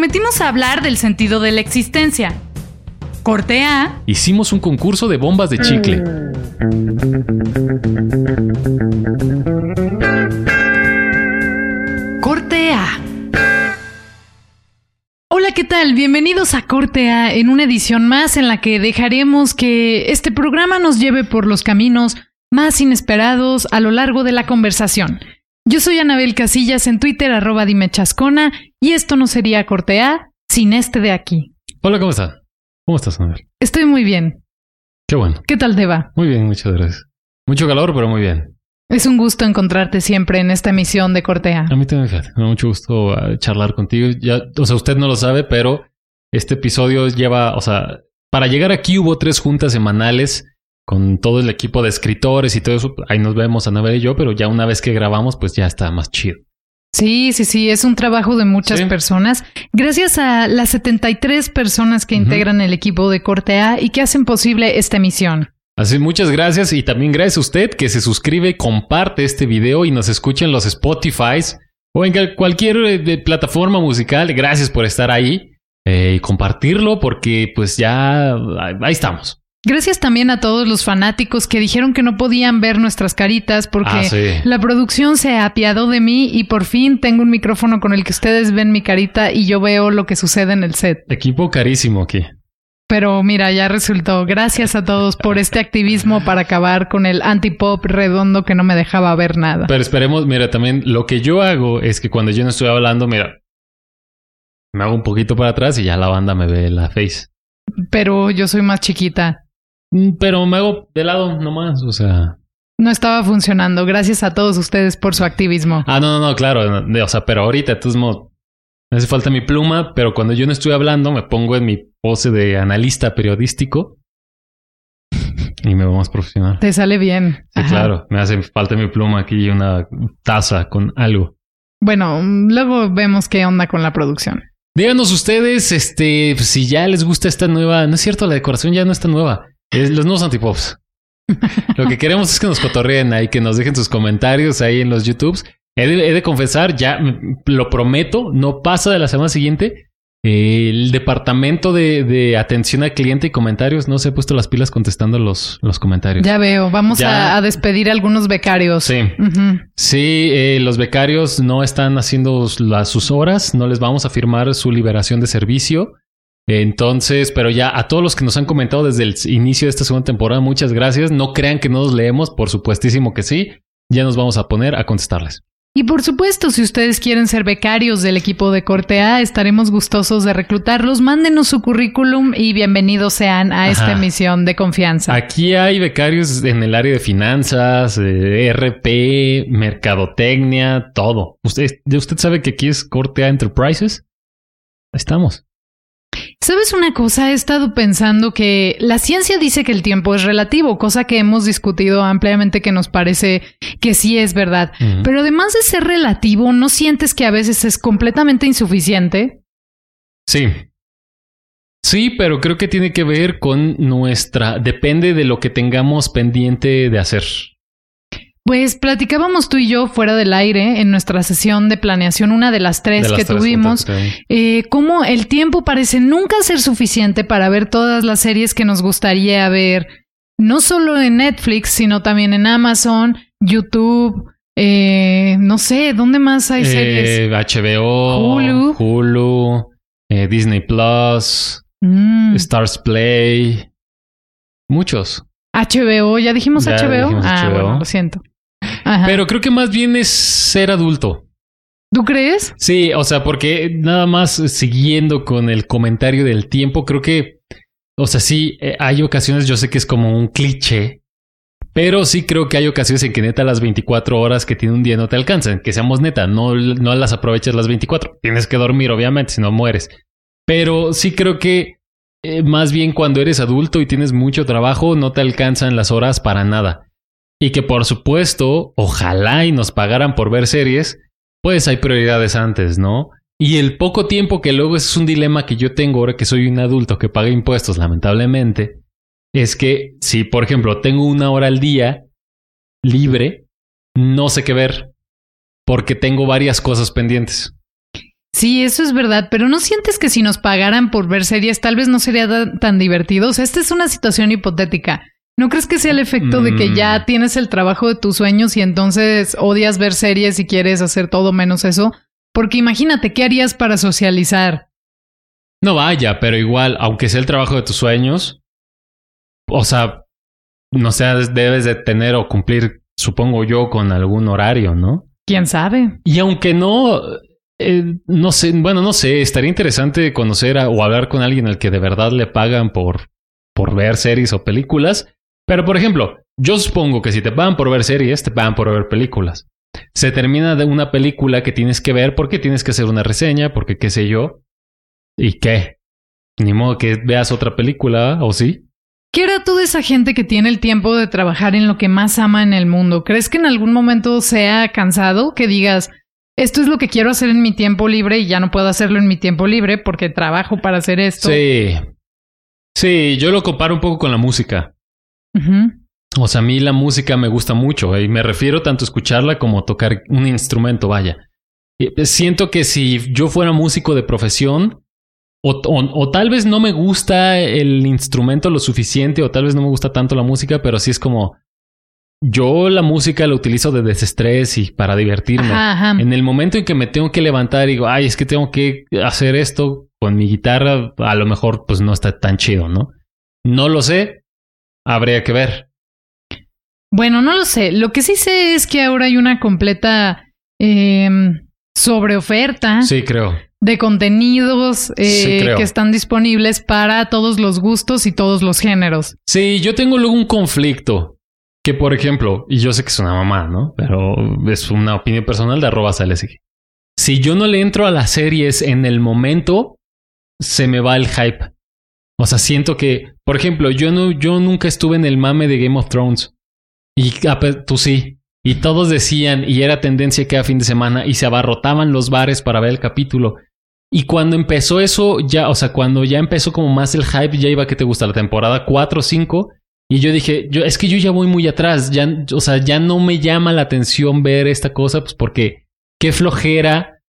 Prometimos hablar del sentido de la existencia. Corte A. Hicimos un concurso de bombas de chicle. Corte A. Hola, ¿qué tal? Bienvenidos a Corte A en una edición más en la que dejaremos que este programa nos lleve por los caminos más inesperados a lo largo de la conversación. Yo soy Anabel Casillas en Twitter, arroba dimechascona, y esto no sería Corte A sin este de aquí. Hola, ¿cómo estás? ¿Cómo estás, Anabel? Estoy muy bien. Qué bueno. ¿Qué tal te va? Muy bien, muchas gracias. Mucho calor, pero muy bien. Es un gusto encontrarte siempre en esta emisión de Cortea. A mí también, fíjate. Me da mucho gusto uh, charlar contigo. Ya, o sea, usted no lo sabe, pero este episodio lleva, o sea, para llegar aquí hubo tres juntas semanales con todo el equipo de escritores y todo eso. Ahí nos vemos, Anabel y yo, pero ya una vez que grabamos, pues ya está más chido. Sí, sí, sí, es un trabajo de muchas Sí. personas. Gracias a las 73 personas que integran el equipo de Corte A y que hacen posible esta emisión. Así, muchas gracias y también gracias a usted que se suscribe, comparte este video y nos escucha en los Spotify o en cual- cualquier eh, plataforma musical. Gracias por estar ahí eh, y compartirlo porque pues ya ahí estamos. Gracias también a todos los fanáticos que dijeron que no podían ver nuestras caritas porque Ah, sí. la producción se apiadó de mí y por fin tengo un micrófono con el que ustedes ven mi carita y yo veo lo que sucede en el set. Equipo carísimo aquí. Pero mira, ya resultó. Gracias a todos por este activismo para acabar con el antipop redondo que no me dejaba ver nada. Pero esperemos, mira, también lo que yo hago es que cuando yo no estoy hablando, mira, me hago un poquito para atrás y ya la banda me ve la face. Pero yo soy más chiquita. Mm, Pero me hago de lado nomás, o sea. No estaba funcionando. Gracias a todos ustedes por su activismo. Ah, no, no, no, claro. no, O sea, pero ahorita, modos, me hace falta mi pluma, pero cuando yo no estoy hablando, me pongo en mi pose de analista periodístico y me veo más profesional. Te sale bien. Sí, Ajá. claro. Me hace falta mi pluma aquí y una taza con algo. Bueno, luego vemos qué onda con la producción. Díganos ustedes, este, si ya les gusta esta nueva. No es cierto, la decoración ya no está nueva. Es los nuevos antipops. Lo que queremos es que nos cotorreen ahí, que nos dejen sus comentarios ahí en los YouTubes. He de, he de confesar, ya mm, lo prometo, no pasa de la semana siguiente. eh, el departamento de, de atención al cliente y comentarios no se ha puesto las pilas contestando los, los comentarios. Ya veo. Vamos Ya. A, a despedir a algunos becarios. Sí. Sí, eh, los becarios no están haciendo las, sus horas, no les vamos a firmar su liberación de servicio. Entonces, pero ya a todos los que nos han comentado desde el inicio de esta segunda temporada, muchas gracias. No crean que no los leemos, por supuestísimo que sí. Ya nos vamos a poner a contestarles. Y por supuesto, si ustedes quieren ser becarios del equipo de Corte A, estaremos gustosos de reclutarlos. Mándenos su currículum y bienvenidos sean a esta emisión de confianza. Aquí hay becarios en el área de finanzas, eh, RP, mercadotecnia, todo. ¿Usted, ¿Usted sabe que aquí es Corte A Enterprises? Ahí estamos. ¿Sabes una cosa? He estado pensando que la ciencia dice que el tiempo es relativo, cosa que hemos discutido ampliamente que nos parece que sí es verdad. Pero además de ser relativo, ¿no sientes que a veces es completamente insuficiente? Sí. Sí, pero creo que tiene que ver con nuestra... Depende de lo que tengamos pendiente de hacer. Pues platicábamos tú y yo fuera del aire en nuestra sesión de planeación, una de las tres De las que tres tuvimos, juntas, sí. eh, cómo el tiempo parece nunca ser suficiente para ver todas las series que nos gustaría ver, no solo en Netflix, sino también en Amazon, YouTube, eh, no sé, ¿dónde más hay series? Eh, HBO, Hulu. Hulu, eh, Disney Plus, Mm, Stars Play. Muchos. HBO, ¿ya dijimos Ya HBO? dijimos ah, HBO. bueno, lo siento. Ajá. Pero creo que más bien es ser adulto. ¿Tú crees? Sí, o sea, porque nada más siguiendo con el comentario del tiempo, creo que, o sea, sí, eh, hay ocasiones, yo sé que es como un cliché, pero sí creo que hay ocasiones en que neta las 24 horas que tiene un día no te alcanzan, que seamos neta, no, no las aprovechas las 24. Tienes que dormir, obviamente, si no mueres. Pero sí creo que eh, más bien cuando eres adulto y tienes mucho trabajo, no te alcanzan las horas para nada. Y que por supuesto, ojalá y nos pagaran por ver series, pues hay prioridades antes, ¿no? Y el poco tiempo que luego es un dilema que yo tengo ahora que soy un adulto que paga impuestos, lamentablemente, es que si, por ejemplo, tengo una hora al día libre, no sé qué ver, porque tengo varias cosas pendientes. Sí, eso es verdad, pero ¿no sientes que si nos pagaran por ver series tal vez no sería tan divertido? Esta es una situación hipotética. ¿No crees que sea el efecto de que Mm. ya tienes el trabajo de tus sueños y entonces odias ver series y quieres hacer todo menos eso? Porque imagínate, ¿qué harías para socializar? No vaya, pero igual, aunque sea el trabajo de tus sueños, o sea, no sé, debes de tener o cumplir, supongo yo, con algún horario, ¿no? ¿Quién sabe? Y aunque no, eh, no sé, bueno, no sé, estaría interesante conocer a- o hablar con alguien al que de verdad le pagan por, por ver series o películas. Pero, por ejemplo, yo supongo que si te pagan por ver series, te pagan por ver películas. Se termina de una película que tienes que ver porque tienes que hacer una reseña, porque qué sé yo. ¿Y qué? Ni modo que veas otra película, ¿o sí? ¿Qué hará toda esa gente que tiene el tiempo de trabajar en lo que más ama en el mundo? ¿Crees que en algún momento sea cansado que digas, esto es lo que quiero hacer en mi tiempo libre y ya no puedo hacerlo en mi tiempo libre porque trabajo para hacer esto? Sí. Sí, yo lo comparo un poco con la música. O sea, a mí la música me gusta mucho y me refiero tanto a escucharla como a tocar un instrumento, vaya. Eh, Siento que si yo fuera músico de profesión, o, o- o tal vez no me gusta el instrumento lo suficiente, o tal vez no me gusta tanto la música, pero sí es como yo la música la utilizo de desestrés y para divertirme. Ajá, ajá. En el momento en que me tengo que levantar y digo, ay, es que tengo que hacer esto con mi guitarra, a lo mejor pues no está tan chido, ¿no? No lo sé, habría que ver. Bueno, no lo sé. Lo que sí sé es que ahora hay una completa eh, sobreoferta Sí, creo. de contenidos eh, Sí, que están disponibles para todos los gustos y todos los géneros. Sí, yo tengo luego un conflicto. Que, por ejemplo, y yo sé que es una mamá, ¿no? Pero es una opinión personal de arroba salesig. Si yo no le entro a las series en el momento, se me va el hype. O sea, siento que, por ejemplo, yo no, yo nunca estuve en el mame de Game of Thrones. Y ah, pe- tú sí. Y todos decían, y era tendencia que a fin de semana, y se abarrotaban los bares para ver el capítulo. Y cuando empezó eso, ya, o sea, cuando ya empezó como más el hype, ya iba que te gusta la temporada 4 o 5. Y yo dije, yo, es que yo ya voy muy atrás, ya, o sea, ya no me llama la atención ver esta cosa, pues porque qué flojera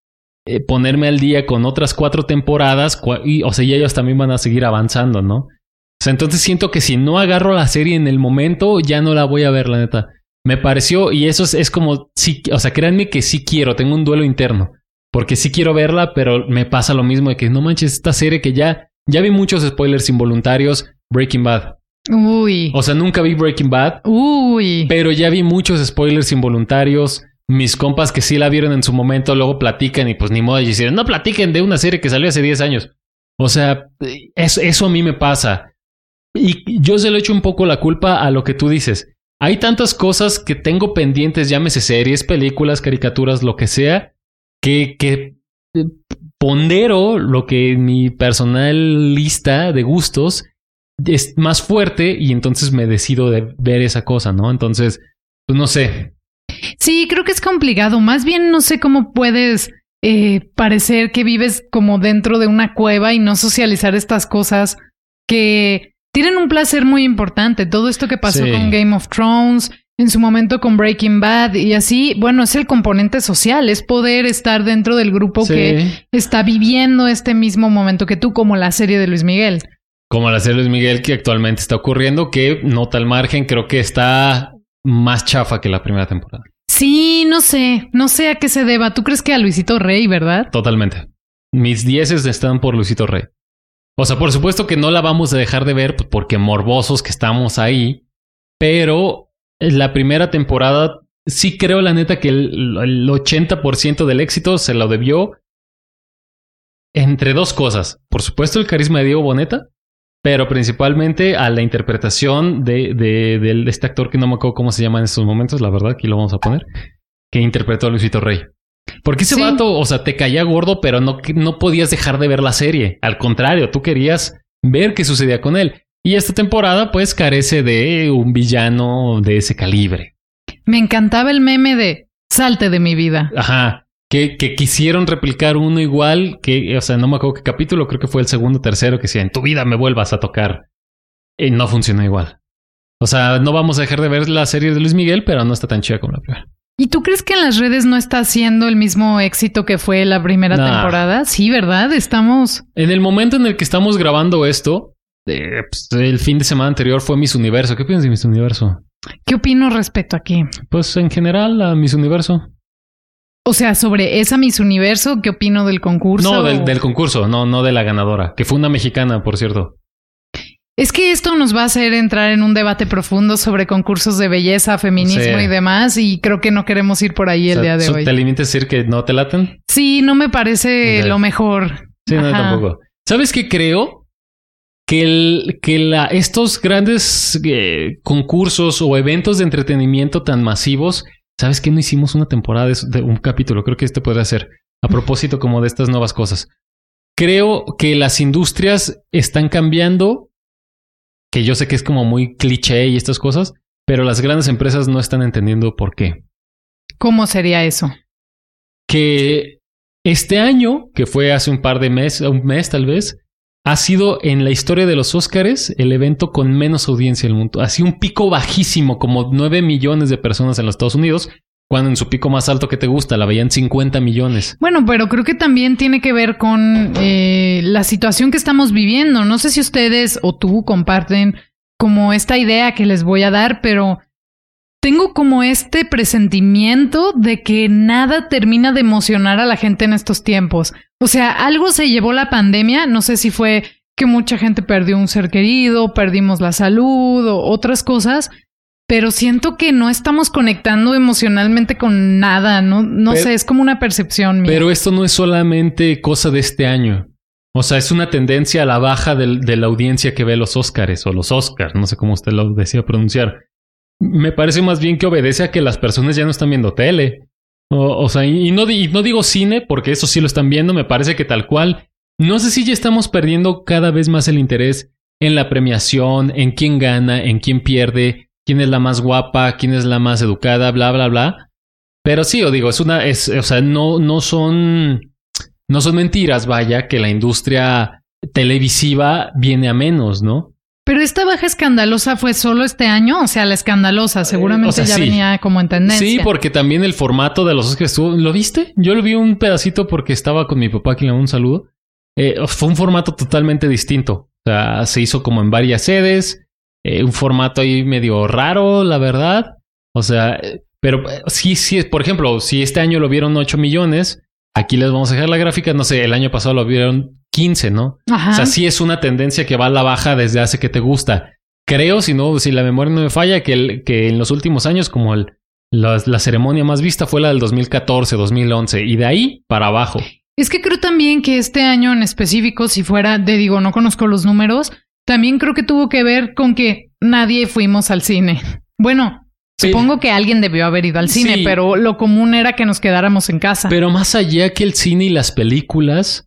eh, ponerme al día con otras cuatro temporadas, y, o sea, y ellos también van a seguir avanzando, ¿no? O sea, entonces siento que si no agarro la serie en el momento, ya no la voy a ver, la neta. Me pareció, y eso es, es como, sí, o sea, créanme que sí quiero, tengo un duelo interno, porque sí quiero verla, pero me pasa lo mismo de que no manches, esta serie que ya, ya vi muchos spoilers involuntarios, Breaking Bad. Uy. O sea, nunca vi Breaking Bad, Uy. pero ya vi muchos spoilers involuntarios. Mis compas que sí la vieron en su momento luego platican y pues ni modo de decir, no platiquen de una serie que salió hace 10 años. O sea, es- eso a mí me pasa. Y yo se lo echo un poco la culpa a lo que tú dices. Hay tantas cosas que tengo pendientes, llámese series, películas, caricaturas, lo que sea, que, que pondero lo que mi personal lista de gustos es más fuerte y entonces me decido de ver esa cosa, ¿no? Entonces, pues no sé. Sí, creo que es complicado. Más bien no sé cómo puedes eh, parecer que vives como dentro de una cueva y no socializar estas cosas que tienen un placer muy importante. Todo esto que pasó Sí. con Game of Thrones, en su momento con Breaking Bad y así, bueno, es el componente social, es poder estar dentro del grupo Sí. que está viviendo este mismo momento que tú, como la serie de Luis Miguel. Como la serie Luis Miguel que actualmente está ocurriendo, que nota al margen, creo que está más chafa que la primera temporada. Sí, no sé, no sé a qué se deba. ¿Tú crees que a Luisito Rey, verdad? Totalmente. Mis dieces están por Luisito Rey. O sea, por supuesto que no la vamos a dejar de ver porque morbosos que estamos ahí, pero la primera temporada sí creo la neta que el, el 80% del éxito se lo debió entre dos cosas. Por supuesto el carisma de Diego Boneta, pero principalmente a la interpretación de, de, de este actor que no me acuerdo cómo se llama en estos momentos, la verdad, aquí lo vamos a poner, que interpretó a Luisito Rey. Porque ese Sí. vato, o sea, te caía gordo, pero no, no podías dejar de ver la serie. Al contrario, tú querías ver qué sucedía con él. Y esta temporada, pues, carece de un villano de ese calibre. Me encantaba el meme de salte de mi vida. Ajá. Que, que quisieron replicar uno igual, que, o sea, no me acuerdo qué capítulo, creo que fue el segundo o tercero, que decía, en tu vida me vuelvas a tocar. Y no funcionó igual. O sea, no vamos a dejar de ver la serie de Luis Miguel, pero no está tan chida como la primera. ¿Y tú crees que en las redes no está haciendo el mismo éxito que fue la primera Nah. temporada? Sí, ¿verdad? Estamos... En el momento en el que estamos grabando esto, eh, pues, el fin de semana anterior fue Miss Universo. ¿Qué piensas de Miss Universo? ¿Qué opino respecto aquí? Pues en general, a Miss Universo. O sea, sobre esa Miss Universo, ¿qué opino del concurso? No, del, del concurso, no, no de la ganadora, que fue una mexicana, por cierto. Es que esto nos va a hacer entrar en un debate profundo sobre concursos de belleza, feminismo Sí. y demás, y creo que no queremos ir por ahí el O sea, día de ¿so- hoy. ¿Te limitas a decir que no te laten? Sí, no me parece lo mejor. Sí, no, tampoco. ¿Sabes qué creo? Que, el, que la, estos grandes eh, concursos o eventos de entretenimiento tan masivos, ¿sabes qué? No hicimos una temporada de, de un capítulo. Creo que este podría ser a propósito como de estas nuevas cosas. Creo que las industrias están cambiando, que yo sé que es como muy cliché y estas cosas, pero las grandes empresas no están entendiendo por qué. ¿Cómo sería eso? que este año, que fue hace un par de meses, un mes tal vez, ha sido en la historia de los Óscares el evento con menos audiencia del mundo. Sido un pico bajísimo, como 9 millones de personas en los Estados Unidos, cuando en su pico más alto que te gusta la veían 50 millones. Bueno, pero creo que también tiene que ver con eh, la situación que estamos viviendo. No sé si ustedes o tú comparten como esta idea que les voy a dar, pero tengo como este presentimiento de que nada termina de emocionar a la gente en estos tiempos. O sea, algo se llevó la pandemia, no sé si fue que mucha gente perdió un ser querido, perdimos la salud o otras cosas, pero siento que no estamos conectando emocionalmente con nada, no, no Pero- sé, es como una percepción mía. Pero esto no es solamente cosa de este año. O sea, es una tendencia a la baja de la audiencia que ve los Óscares o los Óscars, no sé cómo usted lo decía pronunciar. Me parece más bien que obedece a que las personas ya no están viendo tele. O, o sea, y no, y no digo cine porque eso sí lo están viendo, me parece que tal cual. No sé si ya estamos perdiendo cada vez más el interés en la premiación, en quién gana, en quién pierde, quién es la más guapa, quién es la más educada, bla, bla, bla. Pero sí, o digo, es una, es, o sea, no, no son, no son mentiras, vaya, que la industria televisiva viene a menos, ¿no? Pero esta baja escandalosa fue solo este año, o sea, la escandalosa seguramente Eh, o sea, ya sí. venía como en tendencia. Sí, porque también el formato de los Oscars estuvo, ¿lo viste? Yo lo vi un pedacito porque estaba con mi papá, que le un saludo. Eh, fue un formato totalmente distinto. O sea, se hizo como en varias sedes, eh, un formato ahí medio raro, la verdad. O sea, eh, pero sí, sí, por ejemplo, si este año lo vieron 8 millones, aquí les vamos a dejar la gráfica, no sé, el año pasado lo vieron 15, ¿no? Ajá. O sea, sí es una tendencia que va a la baja desde hace que te gusta. Creo, si no, si la memoria no me falla, que, el- que en los últimos años, como el, la, la ceremonia más vista fue la del 2014, 2011, y de ahí para abajo. Es que creo también que este año en específico, si fuera, te digo, no conozco los números, también creo que tuvo que ver con que nadie fuimos al cine. Bueno, Sí. supongo que alguien debió haber ido al cine, Sí. pero lo común era que nos quedáramos en casa. Pero más allá que el cine y las películas,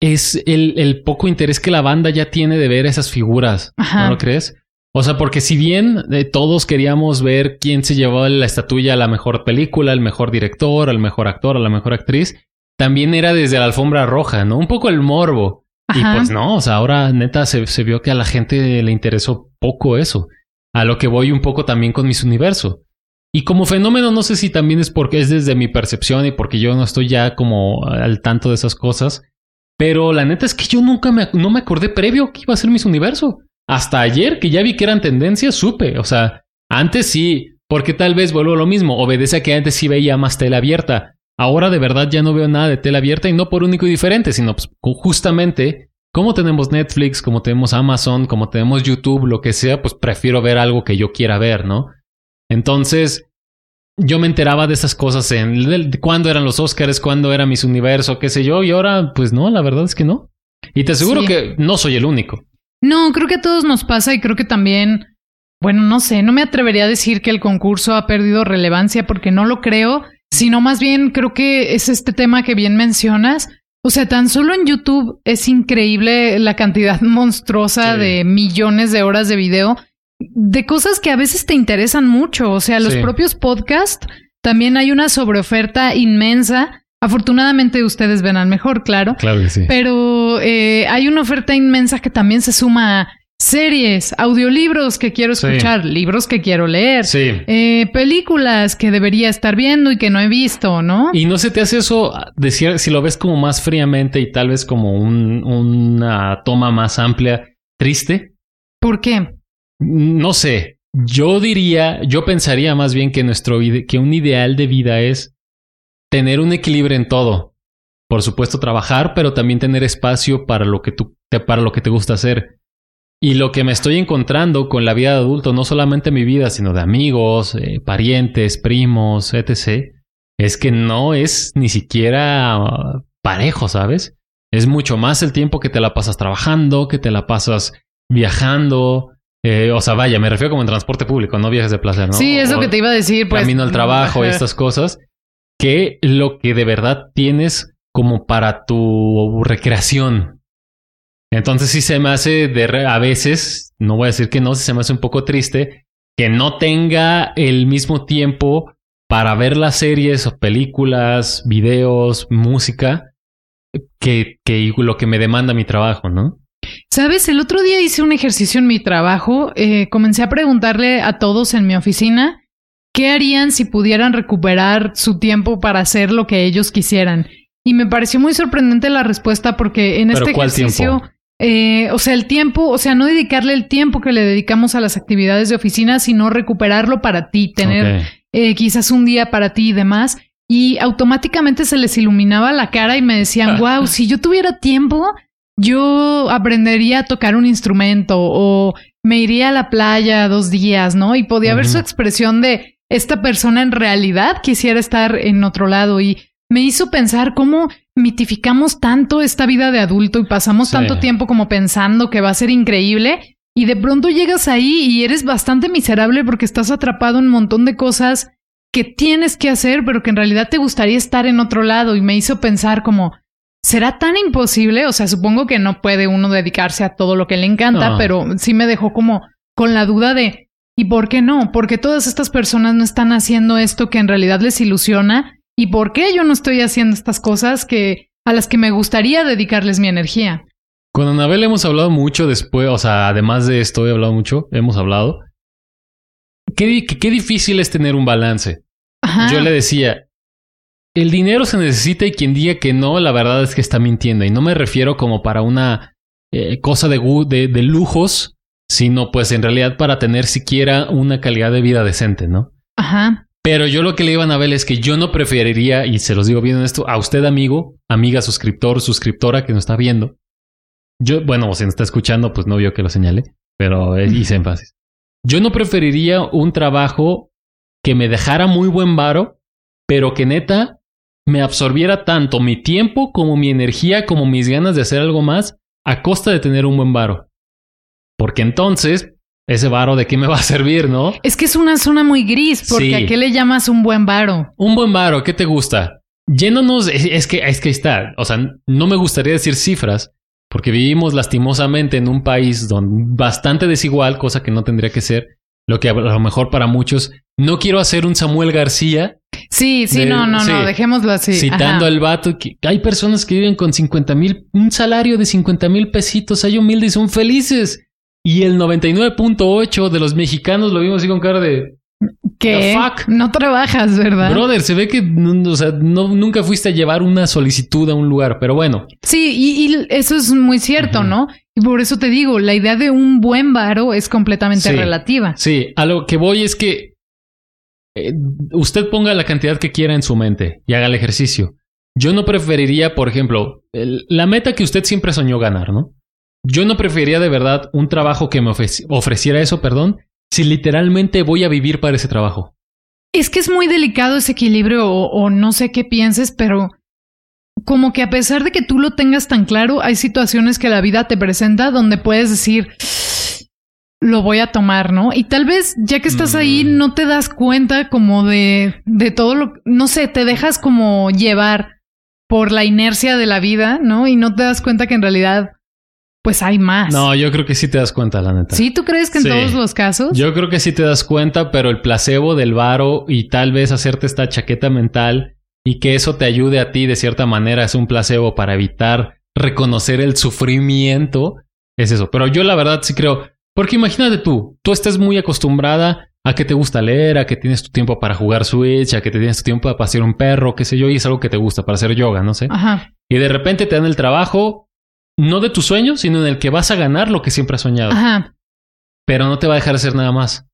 es el, el poco interés que la banda ya tiene de ver esas figuras. Ajá. ¿No lo crees? O sea, porque si bien eh, todos queríamos ver quién se llevó la estatuilla a la mejor película, al mejor director, al mejor actor, a la mejor actriz, también era desde la alfombra roja, ¿no? Un poco el morbo. Y pues no, o sea, ahora neta se, se vio que a la gente le interesó poco eso. A lo que voy un poco también con mis universo. Y como fenómeno, no sé si también es porque es desde mi percepción y porque yo no estoy ya como al tanto de esas cosas. Pero la neta es que yo nunca me, no me acordé previo que iba a ser mis universo. Hasta ayer, que ya vi que eran tendencias, supe. O sea, antes sí, porque tal vez vuelvo a lo mismo. Obedece a que antes sí veía más tela abierta. Ahora de verdad ya no veo nada de tela abierta y no por único y diferente, sino pues, justamente como tenemos Netflix, como tenemos Amazon, como tenemos YouTube, lo que sea, pues prefiero ver algo que yo quiera ver, ¿no? Entonces, yo me enteraba de esas cosas en de- de cuándo eran los Oscars, cuándo era Miss Universo, qué sé yo, y ahora, pues no, la verdad es que no. Y te aseguro Sí. que no soy el único. No, creo que a todos nos pasa y creo que también, bueno, no sé, no me atrevería a decir que el concurso ha perdido relevancia porque no lo creo. sino más bien creo que es este tema que bien mencionas. O sea, tan solo en YouTube es increíble la cantidad monstruosa Sí. de millones de horas de video de cosas que a veces te interesan mucho. O sea, los Sí. propios podcasts también hay una sobreoferta inmensa. Afortunadamente ustedes ven al mejor, claro. Claro que sí. Pero eh, hay una oferta inmensa que también se suma a series, audiolibros que quiero Sí. escuchar, libros que quiero leer, Sí. eh, películas que debería estar viendo y que no he visto, ¿no? ¿Y no se te hace eso, decir, si lo ves como más fríamente y tal vez como un- una toma más amplia, triste? ¿Por qué? No sé. Yo diría, yo pensaría más bien que nuestro que un ideal de vida es tener un equilibrio en todo. Por supuesto, trabajar, pero también tener espacio para lo que para lo que te gusta hacer. Y lo que me estoy encontrando con la vida de adulto, no solamente mi vida, sino de amigos, eh, parientes, primos, etc., es que no es ni siquiera parejo, ¿sabes? Es mucho más el tiempo que te la pasas trabajando, que te la pasas viajando. Eh, o sea, vaya, me refiero como en transporte público, no viajes de placer, ¿no? Sí, es lo O que te iba a decir, pues. camino al trabajo y estas cosas, que lo que de verdad tienes como para tu recreación. Entonces sí se me hace de re- a veces, no voy a decir que no, se me hace un poco triste que no tenga el mismo tiempo para ver las series o películas, videos, música, que, que lo que me demanda mi trabajo, ¿no? Sabes, el otro día hice un ejercicio en mi trabajo. eh, comencé a preguntarle a todos en mi oficina qué harían si pudieran recuperar su tiempo para hacer lo que ellos quisieran. Y me pareció muy sorprendente la respuesta porque en ¿Pero este ejercicio, eh, o sea, el tiempo, o sea, no dedicarle el tiempo que le dedicamos a las actividades de oficina, sino recuperarlo para ti, tener eh, quizás un día para ti y demás. Y automáticamente se les iluminaba la cara y me decían, wow, si yo tuviera tiempo, yo aprendería a tocar un instrumento o me iría a la playa dos días, ¿no? Y podía ver su expresión de esta persona en realidad quisiera estar en otro lado y me hizo pensar cómo mitificamos tanto esta vida de adulto y pasamos Sí. tanto tiempo como pensando que va a ser increíble y de pronto llegas ahí y eres bastante miserable porque estás atrapado en un montón de cosas que tienes que hacer, pero que en realidad te gustaría estar en otro lado y me hizo pensar como, ¿será tan imposible? O sea, supongo que no puede uno dedicarse a todo lo que le encanta, No. pero sí me dejó como con la duda de, ¿y por qué no? ¿Por qué todas estas personas no están haciendo esto que en realidad les ilusiona? ¿Y por qué yo no estoy haciendo estas cosas que a las que me gustaría dedicarles mi energía? Con Anabel hemos hablado mucho después, o sea, además de esto he hablado mucho, hemos hablado. Qué, difícil es tener un balance. Ajá. Yo le decía, el dinero se necesita y quien diga que no, la verdad es que está mintiendo. Y no me refiero como para una eh, cosa de, de, de lujos, sino pues en realidad para tener siquiera una calidad de vida decente, ¿no? Ajá. Pero yo lo que le iba a Anabel es que yo no preferiría, y se los digo bien en esto, a usted amigo, amiga, suscriptor, suscriptora que nos está viendo. Yo, bueno, si nos está escuchando, pues no vio que lo señale, pero eh, hice énfasis. Yo no preferiría un trabajo que me dejara muy buen varo, pero que neta me absorbiera tanto mi tiempo como mi energía, como mis ganas de hacer algo más, a costa de tener un buen varo. Porque entonces, ese varo de qué me va a servir, ¿no? Es que es una zona muy gris, porque Sí. ¿a qué le llamas un buen varo? Un buen varo, ¿qué te gusta? Yéndonos, es, es que es que está. O sea, no me gustaría decir cifras, porque vivimos lastimosamente en un país donde bastante desigual, cosa que no tendría que ser. Lo que a lo mejor para muchos. No quiero hacer un Samuel García Sí, sí, De- no, no, sí. no, dejémoslo así. citando Ajá. al vato que hay personas que viven con 50 mil, un salario de 50 mil pesitos, hay humildes y son felices. Y el 99.8 de los mexicanos lo vimos así con cara de ¿Qué? Fuck? No trabajas, ¿verdad? brother, se ve que o sea, no, nunca fuiste a llevar una solicitud a un lugar, pero bueno. Sí, y, y eso es muy cierto. ¿no? Y por eso te digo, la idea de un buen varo es completamente Sí. relativa. Sí, a lo que voy es que eh, usted ponga la cantidad que quiera en su mente y haga el ejercicio. Yo no preferiría, por ejemplo, la meta que usted siempre soñó ganar, ¿no? Yo no preferiría de verdad un trabajo que me ofreci- ofreciera eso, perdón, si literalmente voy a vivir para ese trabajo. Es que es muy delicado ese equilibrio o no sé qué pienses, pero como que a pesar de que tú lo tengas tan claro, hay situaciones que la vida te presenta donde puedes decir, lo voy a tomar, ¿no? Y tal vez ya que estás ahí Mm. no te das cuenta como de, de todo lo, no sé, te dejas como llevar por la inercia de la vida, ¿no? Y no te das cuenta que en realidad, pues hay más. No, yo creo que sí te das cuenta, la neta. ¿Sí? ¿Tú crees que en Sí. todos los casos? Yo creo que sí te das cuenta, pero el placebo del varo y tal vez hacerte esta chaqueta mental y que eso te ayude a ti de cierta manera es un placebo para evitar reconocer el sufrimiento, es eso. Pero yo la verdad sí creo, porque imagínate tú, tú estás muy acostumbrada a que te gusta leer, a que tienes tu tiempo para jugar Switch, a que te tienes tu tiempo para pasear un perro, qué sé yo, y es algo que te gusta para hacer yoga, no sé. Ajá. Y de repente te dan el trabajo, no de tus sueños, sino en el que vas a ganar lo que siempre has soñado Ajá. pero no te va a dejar hacer nada más.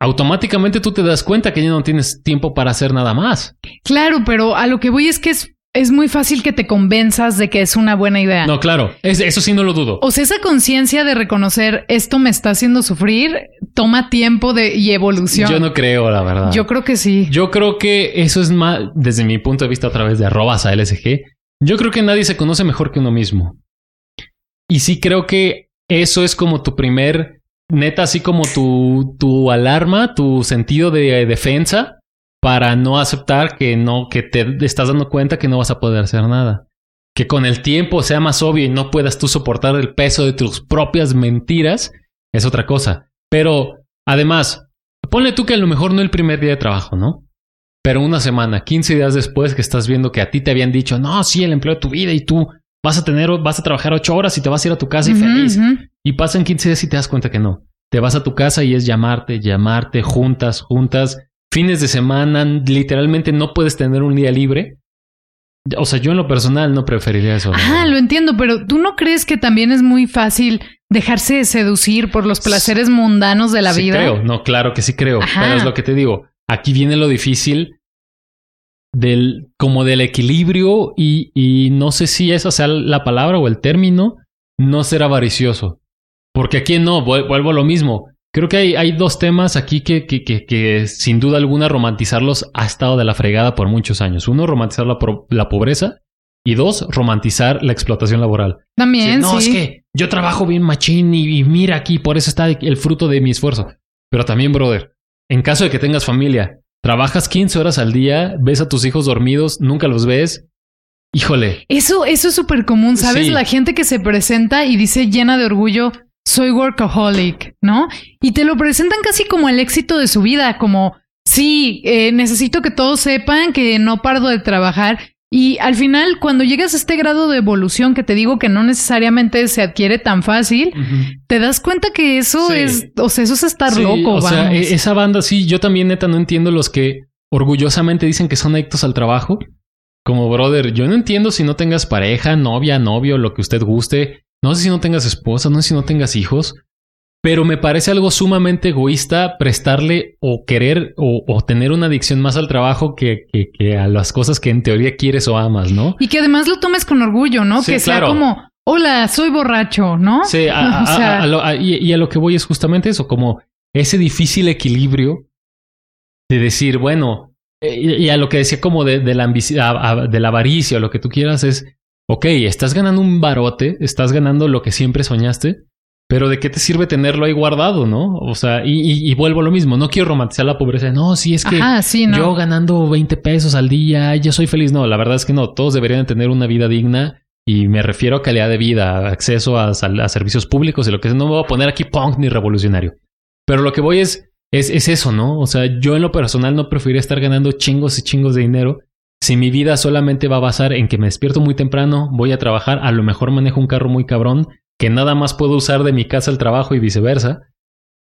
Automáticamente tú te das cuenta que ya no tienes tiempo para hacer nada más. Claro, pero a lo que voy es que es, es muy fácil que te convenzas de que es una buena idea. No, claro, es- eso sí no lo dudo. O sea, esa conciencia de reconocer esto me está haciendo sufrir toma tiempo de, y evolución. Yo no creo, la verdad. Yo creo que sí. Yo creo que eso es más, desde mi punto de vista a través de arrobas a LSG, yo creo que nadie se conoce mejor que uno mismo. Y sí creo que eso es como tu primer, neta, así como tu, tu alarma, tu sentido de defensa para no aceptar que no, que te estás dando cuenta que no vas a poder hacer nada. Que con el tiempo sea más obvio y no puedas tú soportar el peso de tus propias mentiras, es otra cosa. Pero además, ponle tú que a lo mejor no el primer día de trabajo, ¿no? Pero una semana, 15 días después que estás viendo que a ti te habían dicho, no, sí, el empleo de tu vida y tú vas a tener, vas a trabajar ocho horas y te vas a ir a tu casa y feliz. Y pasan 15 días y te das cuenta que no. Te vas a tu casa y es llamarte, llamarte, juntas, juntas, fines de semana, literalmente no puedes tener un día libre. O sea, yo en lo personal no preferiría eso. verdad. lo entiendo, pero ¿tú no crees que también es muy fácil dejarse seducir por los placeres mundanos de la sí vida? creo, no, claro que sí creo. Ajá. Pero es lo que te digo. Aquí viene lo difícil del, como del equilibrio y, y no sé si esa sea la palabra o el término, no ser avaricioso. Porque aquí no, vuel- vuelvo a lo mismo. Creo que hay, hay dos temas aquí que, que, que, que sin duda alguna romantizarlos ha estado de la fregada por muchos años. Uno, romantizar la, pro- la pobreza. Y dos, romantizar la explotación laboral. También, no, sí. es que yo trabajo bien machín y, y mira aquí, por eso está el fruto de mi esfuerzo. Pero también, brother, en caso de que tengas familia, trabajas 15 horas al día, ves a tus hijos dormidos, nunca los ves. Híjole, Eso, eso es súper común, ¿sabes? Sí. La gente que se presenta y dice llena de orgullo, soy workaholic, ¿no? Y te lo presentan casi como el éxito de su vida, como, sí, eh, necesito que todos sepan que no paro de trabajar. Y al final, cuando llegas a este grado de evolución que te digo que no necesariamente se adquiere tan fácil, te das cuenta que eso Sí. es, o sea, eso es estar Sí, loco, O sea, vamos. e- esa banda, sí, yo también neta no entiendo los que orgullosamente dicen que son adictos al trabajo. Como brother, yo no entiendo si no tengas pareja, novia, novio, lo que usted guste. No sé si no tengas esposa, no sé si no tengas hijos. Pero me parece algo sumamente egoísta prestarle o querer o, o tener una adicción más al trabajo que, que- que a las cosas que en teoría quieres o amas, ¿no? Y que además lo tomes con orgullo, ¿no? Sí, que sea como, hola, soy borracho, ¿no? Sí, a- a- O sea- a- a lo- a- y, y a lo que voy es justamente eso, como ese difícil equilibrio de decir, bueno, eh, y, a lo que decía como de, de la ambici- a- a- de la avaricia o lo que tú quieras es, ok, estás ganando un barote, estás ganando lo que siempre soñaste, pero ¿de qué te sirve tenerlo ahí guardado, no? O sea, y, y- y vuelvo a lo mismo, no quiero romantizar la pobreza, no, si es que... Ajá, sí, ¿no? Yo ganando 20 pesos al día, yo soy feliz. No, la verdad es que no. Todos deberían tener una vida digna y me refiero a calidad de vida, acceso a, servicios públicos y lo que sea. No me voy a poner aquí punk ni revolucionario. Pero lo que voy es, es, es eso, ¿no? O sea, yo en lo personal no preferiría estar ganando chingos y chingos de dinero si mi vida solamente va a basar en que me despierto muy temprano, voy a trabajar, a lo mejor manejo un carro muy cabrón, que nada más puedo usar de mi casa al trabajo y viceversa,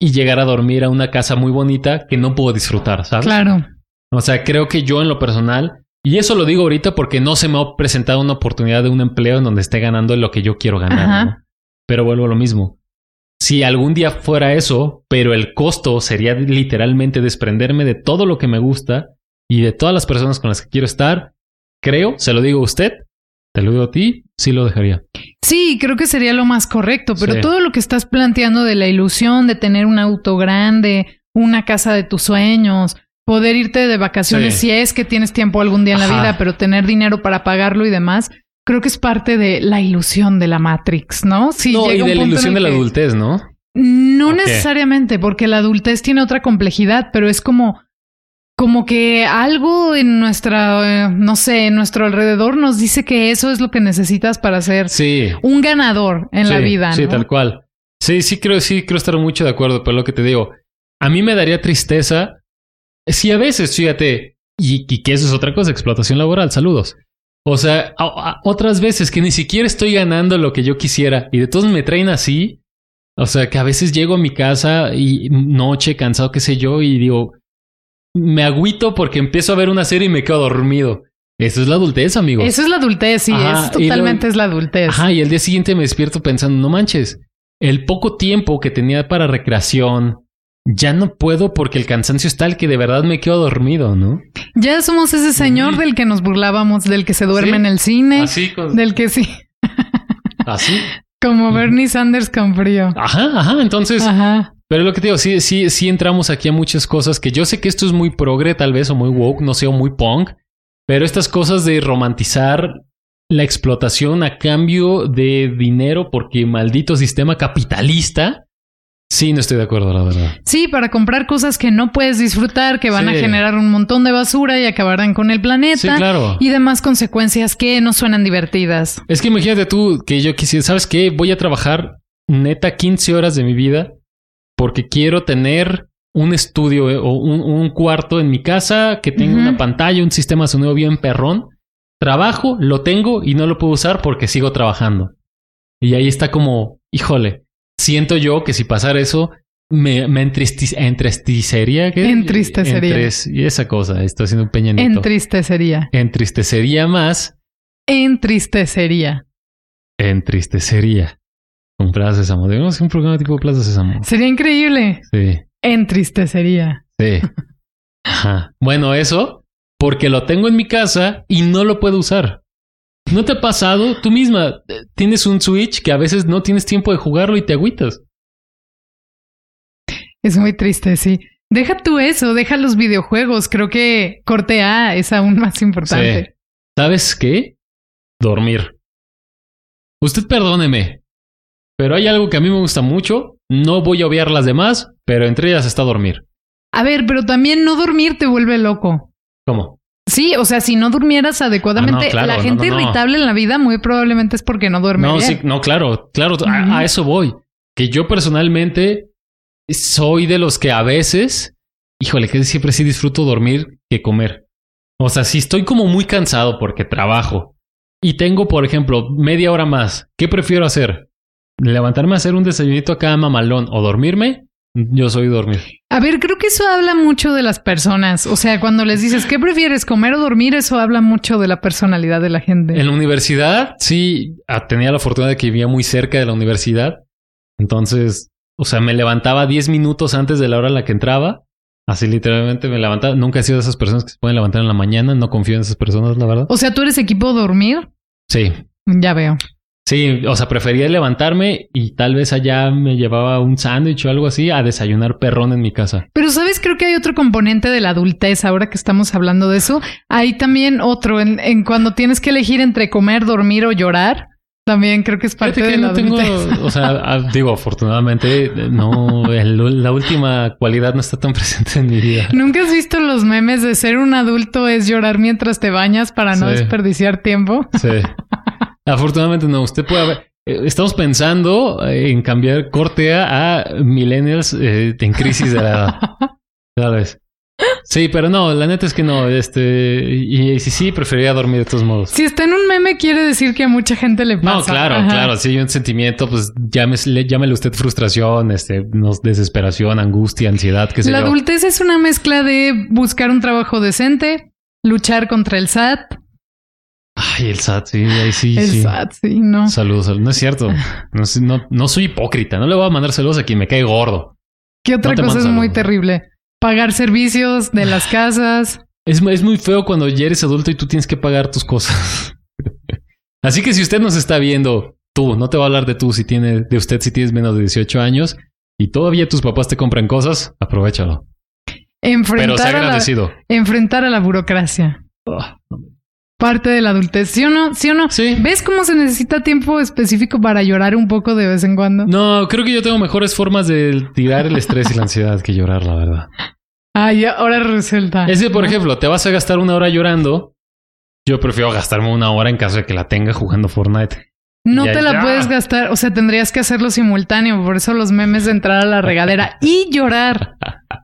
y llegar a dormir a una casa muy bonita que no puedo disfrutar, ¿sabes? Claro. O sea, creo que yo en lo personal, y eso lo digo ahorita porque no se me ha presentado una oportunidad de un empleo en donde esté ganando lo que yo quiero ganar. ¿no? Pero vuelvo a lo mismo. Si algún día fuera eso, pero el costo sería literalmente desprenderme de todo lo que me gusta y de todas las personas con las que quiero estar, creo, se lo digo a usted, te lo digo a ti, sí lo dejaría. Sí, creo que sería lo más correcto, pero Sí. todo lo que estás planteando de la ilusión de tener un auto grande, una casa de tus sueños, poder irte de vacaciones Sí. si es que tienes tiempo algún día en la vida, pero tener dinero para pagarlo y demás, creo que es parte de la ilusión de la Matrix, ¿no? Sí, no, y de la ilusión de la adultez, ¿no? No necesariamente, porque la adultez tiene otra complejidad, pero es como, como que algo en nuestra, eh, no sé, en nuestro alrededor nos dice que eso es lo que necesitas para ser Sí. un ganador en la Sí, vida. Sí, ¿no? tal cual. Sí, sí creo, sí creo estar mucho de acuerdo, pero lo que te digo, a mí me daría tristeza si a veces, fíjate, y, y que eso es otra cosa, explotación laboral, saludos. O sea, a- a- otras veces que ni siquiera estoy ganando lo que yo quisiera y de todos me traen así. O sea, que a veces llego a mi casa y noche cansado, qué sé yo, y digo, me agüito porque empiezo a ver una serie y me quedo dormido. Eso es la adultez, amigos. Eso es la adultez, sí, Ajá, y totalmente es la adultez. Ajá, y el día siguiente me despierto pensando, no manches, el poco tiempo que tenía para recreación, ya no puedo porque el cansancio es tal que de verdad me quedo dormido, ¿no? Ya somos ese señor del que nos burlábamos, del que se duerme Sí, en el cine, Así, con- del que sí, así. como. Bernie Sanders con frío. Ajá, ajá, entonces, Ajá. Pero lo que te digo, sí, sí, sí entramos aquí a muchas cosas que yo sé que esto es muy progre tal vez o muy woke, no sé, o muy punk, pero estas cosas de romantizar la explotación a cambio de dinero porque maldito sistema capitalista, sí, no estoy de acuerdo, la verdad. Sí, para comprar cosas que no puedes disfrutar, que van a generar un montón de basura y acabarán con el planeta. Sí, claro. Y demás consecuencias que no suenan divertidas. Es que imagínate tú que yo quisiera, ¿sabes qué? Voy a trabajar neta 15 horas de mi vida porque quiero tener un estudio eh, o un, un cuarto en mi casa que tenga una pantalla, un sistema de sonido bien perrón. Trabajo, lo tengo y no lo puedo usar porque sigo trabajando. Y ahí está como, híjole, siento yo que si pasara eso, me, me entristecería. ¿qué? Entristecería. Entres- y esa cosa, estoy haciendo un peñanito. Entristecería. Entristecería más Entristecería. entristecería. Con Plaza Sésamo. Debemos hacer un programa tipo Plaza Sésamo. Sería increíble. Sí, Entristecería. sí. Ajá. Bueno, eso porque lo tengo en mi casa y no lo puedo usar. ¿No te ha pasado? Tú misma eh, tienes un Switch que a veces no tienes tiempo de jugarlo y te agüitas. Es muy triste, sí. Deja tú eso, deja los videojuegos. Creo que corte A es aún más importante. Sí. ¿Sabes qué? Dormir. Usted perdóneme, pero hay algo que a mí me gusta mucho. No voy a obviar las demás, pero entre ellas está dormir. A ver, pero también no dormir te vuelve loco. ¿Cómo? Sí, o sea, si no durmieras adecuadamente, Ah, no, claro, la gente no, irritable en la vida muy probablemente es porque no duerme No, bien. sí, no, claro, claro, a, a eso voy. Que yo personalmente soy de los que a veces, híjole, que siempre sí disfruto dormir que comer. O sea, si estoy como muy cansado porque trabajo y tengo, por ejemplo, media hora más, ¿qué prefiero hacer? ¿Levantarme a hacer un desayunito acá mamalón o dormirme? Yo soy dormir. A ver, creo que eso habla mucho de las personas. O sea, cuando les dices, ¿qué prefieres, comer o dormir? Eso habla mucho de la personalidad de la gente. En la universidad, sí, ah, tenía la fortuna de que vivía muy cerca de la universidad. Entonces, o sea, me levantaba 10 minutos antes de la hora a la que entraba. Así literalmente me levantaba. Nunca he sido de esas personas que se pueden levantar en la mañana. No confío en esas personas, la verdad. O sea, ¿tú eres equipo dormir? Sí. Ya veo. Sí, o sea, prefería levantarme y tal vez allá me llevaba un sándwich o algo así a desayunar perrón en mi casa. Pero, ¿sabes? Creo que hay otro componente de la adultez. Ahora que estamos hablando de eso, hay también otro en, en cuando tienes que elegir entre comer, dormir o llorar. También creo que es parte de la no tengo, o sea, ah, digo, afortunadamente, no, el- la última cualidad no está tan presente en mi vida. ¿Nunca has visto los memes de ser un adulto es llorar mientras te bañas para no Sí. desperdiciar tiempo? Sí. Afortunadamente no. Usted puede haber... eh, Estamos pensando eh, en cambiar corte A millennials eh, en crisis de la edad. Tal vez. Sí, pero no, la neta es que no. Este, y, y sí, sí, preferiría dormir de todos modos. Si está en un meme, quiere decir que a mucha gente le pasa. No, claro, Ajá. claro. Si hay un sentimiento, pues llámese, llámele usted frustración, este, no, desesperación, angustia, ansiedad, qué sé La yo. adultez es una mezcla de buscar un trabajo decente, luchar contra el SAT. Ay, el SAT, sí, ahí sí, el sí. SAT, sí, no. Saludos, saludos. No es cierto. No, no, no soy hipócrita. No le voy a mandar saludos a quien me cae gordo. ¿Qué otra no cosa es muy terrible? Pagar servicios de las casas. Es, es muy feo cuando ya eres adulto y tú tienes que pagar tus cosas. Así que si usted nos está viendo, tú, no te voy a hablar de tú si tiene, de usted si tienes menos de 18 años y todavía tus papás te compran cosas, aprovechalo. Pero sea Enfrentar, a la, agradecido. enfrentar a la burocracia. Ah, no me- parte de la adultez. ¿Sí o no? ¿Sí o no? Sí. ¿Ves cómo se necesita tiempo específico para llorar un poco de vez en cuando? No, creo que yo tengo mejores formas de tirar el estrés y la ansiedad que llorar, la verdad. Ay, ahora resulta. Es que, por ¿no? ejemplo, te vas a gastar una hora llorando. Yo prefiero gastarme una hora en caso de que la tenga jugando Fortnite. No Ya, te la ya. puedes gastar, o sea, tendrías que hacerlo simultáneo, por eso los memes de entrar a la regadera y llorar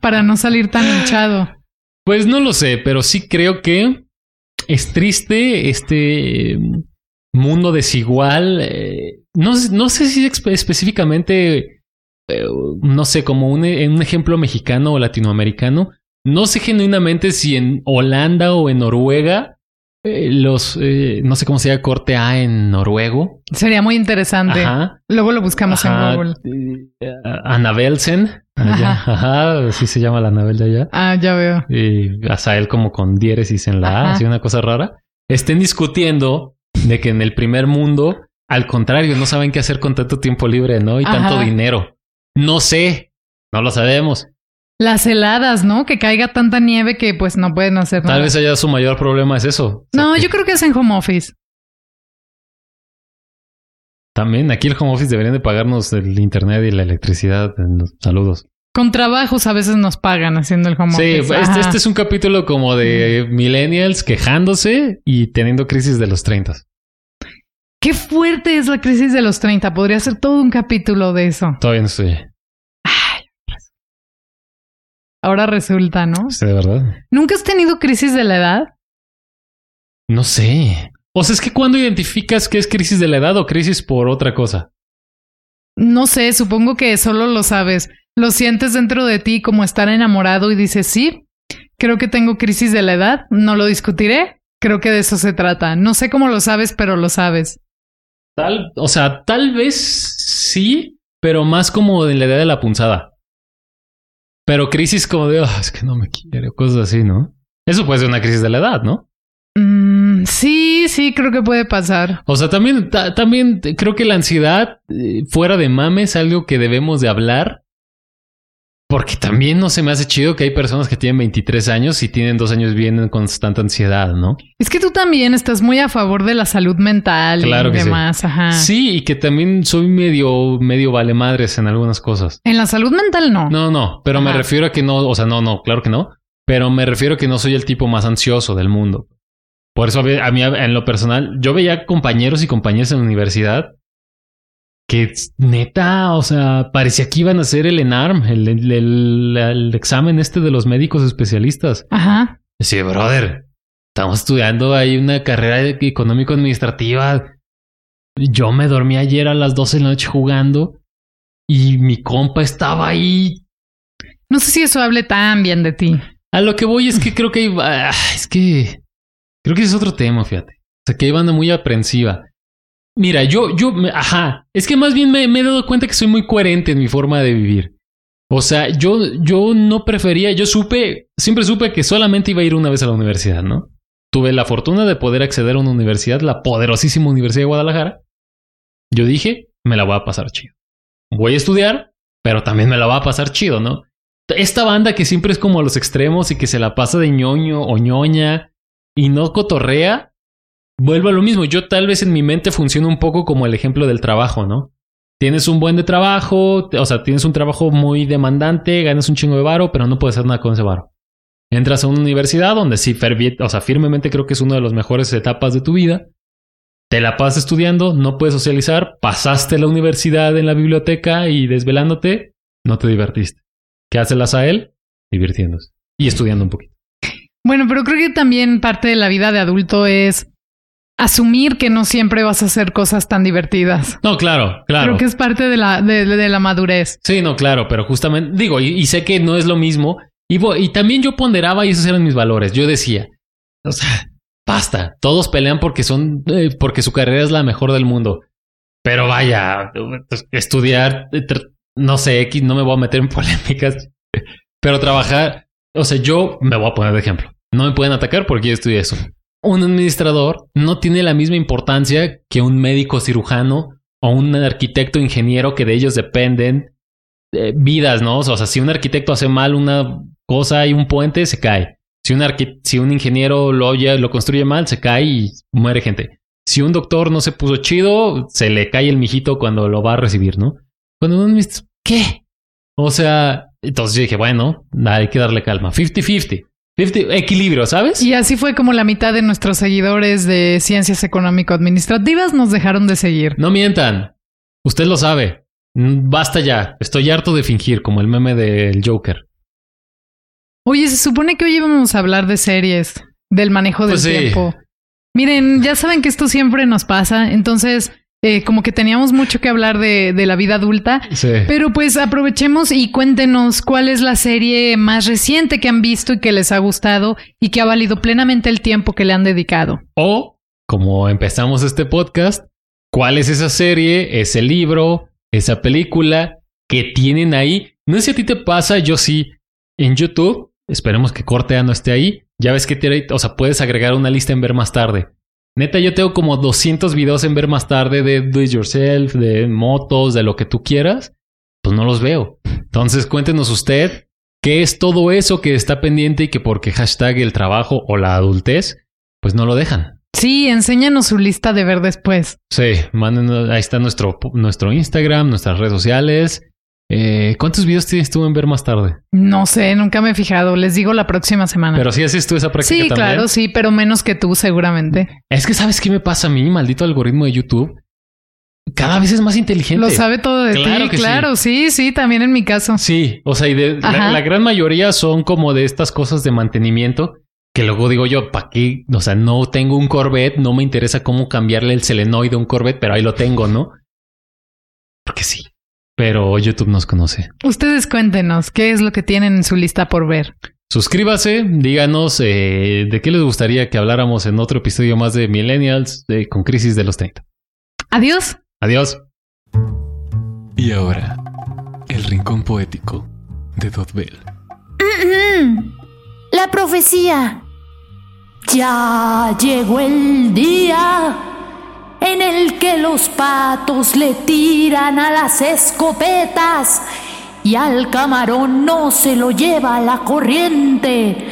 para no salir tan hinchado. Pues no lo sé, pero sí creo que es triste este mundo desigual. eh, no, no sé si espe- específicamente, eh, no sé, como un ejemplo mexicano o latinoamericano. No sé genuinamente si en Holanda o en Noruega, eh, los, eh, no sé cómo se llama corte A en noruego. Sería muy interesante. Ajá. Luego lo buscamos Ajá, en Google. eh, Anabelsen. Allá. Ajá. así se llama la Anabel de allá. Ah, ya veo. Y Azael como con diéresis en la A, así una cosa rara. Estén discutiendo de que en el primer mundo, al contrario, no saben qué hacer con tanto tiempo libre, ¿no? Y tanto dinero. No sé. No lo sabemos. Las heladas, ¿no? Que caiga tanta nieve que pues no pueden hacer nada. Tal vez allá su mayor problema es eso. O sea, No, que yo creo que es en home office. También aquí el home office deberían de pagarnos el internet y la electricidad. en los saludos. Con trabajos a veces nos pagan haciendo el home Sí, office. este, Ajá. este es un capítulo como de millennials quejándose y teniendo crisis de los 30. Qué fuerte es la crisis de los 30. Podría ser todo un capítulo de eso. Todavía no estoy. Ahora resulta, ¿no? Sí, de verdad. ¿Nunca has tenido crisis de la edad? No sé. O sea, es que cuando identificas que es crisis de la edad o crisis por otra cosa. No sé, supongo que solo lo sabes. Lo sientes dentro de ti como estar enamorado y dices, sí, creo que tengo crisis de la edad, no lo discutiré. Creo que de eso se trata. No sé cómo lo sabes, pero lo sabes. Tal, o sea, tal vez sí, pero más como de la edad de la punzada. Pero crisis como de, "Ah, es que no me quiere, o cosas así, ¿no? Eso puede ser una crisis de la edad, ¿no? Mm, sí, sí, creo que puede pasar. O sea, también, ta- también creo que la ansiedad, eh, fuera de mames, es algo que debemos de hablar. Porque también no se me hace chido que hay personas que tienen 23 años y tienen dos años viviendo en constante ansiedad, ¿no? Es que tú también estás muy a favor de la salud mental Claro y que sí. demás. Ajá. Sí, y que también soy medio, medio vale madres en algunas cosas. En la salud mental no. No, no, pero me refiero a que no, o sea, no, no, claro que no. Pero me refiero a que no soy el tipo más ansioso del mundo. Por eso a mí, en lo personal, yo veía compañeros y compañeras en la universidad que neta, o sea, parecía que iban a hacer el ENARM, el, el- el- el examen este de los médicos especialistas. Ajá. Sí, brother, estamos estudiando ahí una carrera económico-administrativa. Yo me dormí ayer a las 12 de la noche jugando y mi compa estaba ahí. No sé si eso hable tan bien de ti. A lo que voy es que creo que ah, es que creo que es otro tema, fíjate. O sea, que hay banda muy aprensiva. Mira, yo, yo, ajá, es que más bien me, me he dado cuenta que soy muy coherente en mi forma de vivir. O sea, yo, yo no prefería, yo supe, siempre supe que solamente iba a ir una vez a la universidad, ¿no? Tuve la fortuna de poder acceder a una universidad, la poderosísima Universidad de Guadalajara. Yo dije, me la voy a pasar chido. Voy a estudiar, pero también me la va a pasar chido, ¿no? Esta banda que siempre es como a los extremos y que se la pasa de ñoño o ñoña y no cotorrea, vuelvo a lo mismo. Yo tal vez en mi mente funciona un poco como el ejemplo del trabajo, ¿no? Tienes un buen de trabajo, o sea, tienes un trabajo muy demandante, ganas un chingo de varo, pero no puedes hacer nada con ese varo. Entras a una universidad donde sí, o sea, firmemente creo que es una de las mejores etapas de tu vida. Te la pasas estudiando, no puedes socializar, pasaste la universidad en la biblioteca y desvelándote, no te divertiste. ¿Qué hace la él? Divirtiéndose y estudiando un poquito. Bueno, pero creo que también parte de la vida de adulto es asumir que no siempre vas a hacer cosas tan divertidas. No, claro, claro. Creo que es parte de la, de, de la madurez. Sí, no, claro, pero justamente digo, y, y sé que no es lo mismo. Y, y también yo ponderaba y esos eran mis valores. Yo decía, o sea, basta, todos pelean porque son, eh, porque su carrera es la mejor del mundo. Pero vaya, pues, estudiar, eh, no sé, X, no me voy a meter en polémicas, pero trabajar, o sea, yo me voy a poner de ejemplo. No me pueden atacar porque yo estudié eso. Un administrador no tiene la misma importancia que un médico cirujano o un arquitecto ingeniero que de ellos dependen eh, vidas, ¿no? O sea, si un arquitecto hace mal una cosa y un puente, se cae. Si un, si un ingeniero lo, lo construye mal, se cae y muere gente. Si un doctor no se puso chido, se le cae el mijito cuando lo va a recibir, ¿no? Cuando uno dice, ¿qué? O sea, entonces yo dije, bueno, hay que darle calma. 50-50. 50, equilibrio, ¿sabes? Y así fue como la mitad de nuestros seguidores de ciencias económico-administrativas nos dejaron de seguir. No mientan. Usted lo sabe. Mm, Basta ya. Estoy harto de fingir, como el meme del Joker. Oye, se supone que hoy íbamos a hablar de series, del manejo del Pues sí. tiempo. Miren, ya saben que esto siempre nos pasa, entonces eh, como que teníamos mucho que hablar de, de la vida adulta, Sí. pero pues aprovechemos y cuéntenos cuál es la serie más reciente que han visto y que les ha gustado y que ha valido plenamente el tiempo que le han dedicado. O, como empezamos este podcast, ¿cuál es esa serie, ese libro, esa película que tienen ahí? No sé si a ti te pasa, yo sí. En YouTube, esperemos que Cortea no esté ahí. Ya ves que tiene, o sea, puedes agregar una lista en ver más tarde. Neta, yo tengo como 200 videos en ver más tarde de do it yourself, de motos, de lo que tú quieras. Pues no los veo. Entonces, cuéntenos usted qué es todo eso que está pendiente y que porque hashtag el trabajo o la adultez, pues no lo dejan. Sí, enséñanos su lista de ver después. Sí, mándenos, ahí está nuestro, nuestro Instagram, nuestras redes sociales. Eh, ¿Cuántos videos tienes tú en ver más tarde? No sé, nunca me he fijado, les digo la próxima semana. Pero sí haces tú esa práctica sí, también. claro, sí, pero menos que tú seguramente. Es que sabes qué me pasa a mí, maldito algoritmo de YouTube. Cada vez es más inteligente. Lo sabe todo de Claro ti, que claro, sí, sí, también en mi caso. Sí, o sea, y de, la gran mayoría son como de estas cosas de mantenimiento que luego digo yo, ¿para qué? O sea, no tengo un Corvette, no me interesa cómo cambiarle el selenoide a un Corvette, pero ahí lo tengo, ¿no? Porque sí. Pero YouTube nos conoce. Ustedes cuéntenos qué es lo que tienen en su lista por ver. Suscríbase, díganos eh, de qué les gustaría que habláramos en otro episodio más de Millennials con crisis de los 30. Adiós. Adiós. Y ahora, el rincón poético de Dotbell. La profecía. Ya llegó el día en el que los patos le tiran a las escopetas y al camarón no se lo lleva la corriente,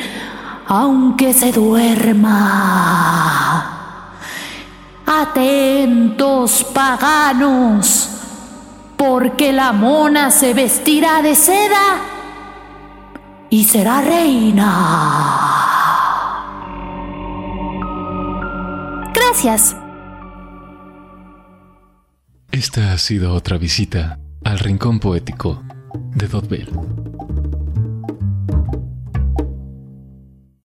aunque se duerma. Atentos paganos, porque la mona se vestirá de seda y será reina. Gracias. Esta ha sido otra visita al rincón poético de Dotbell.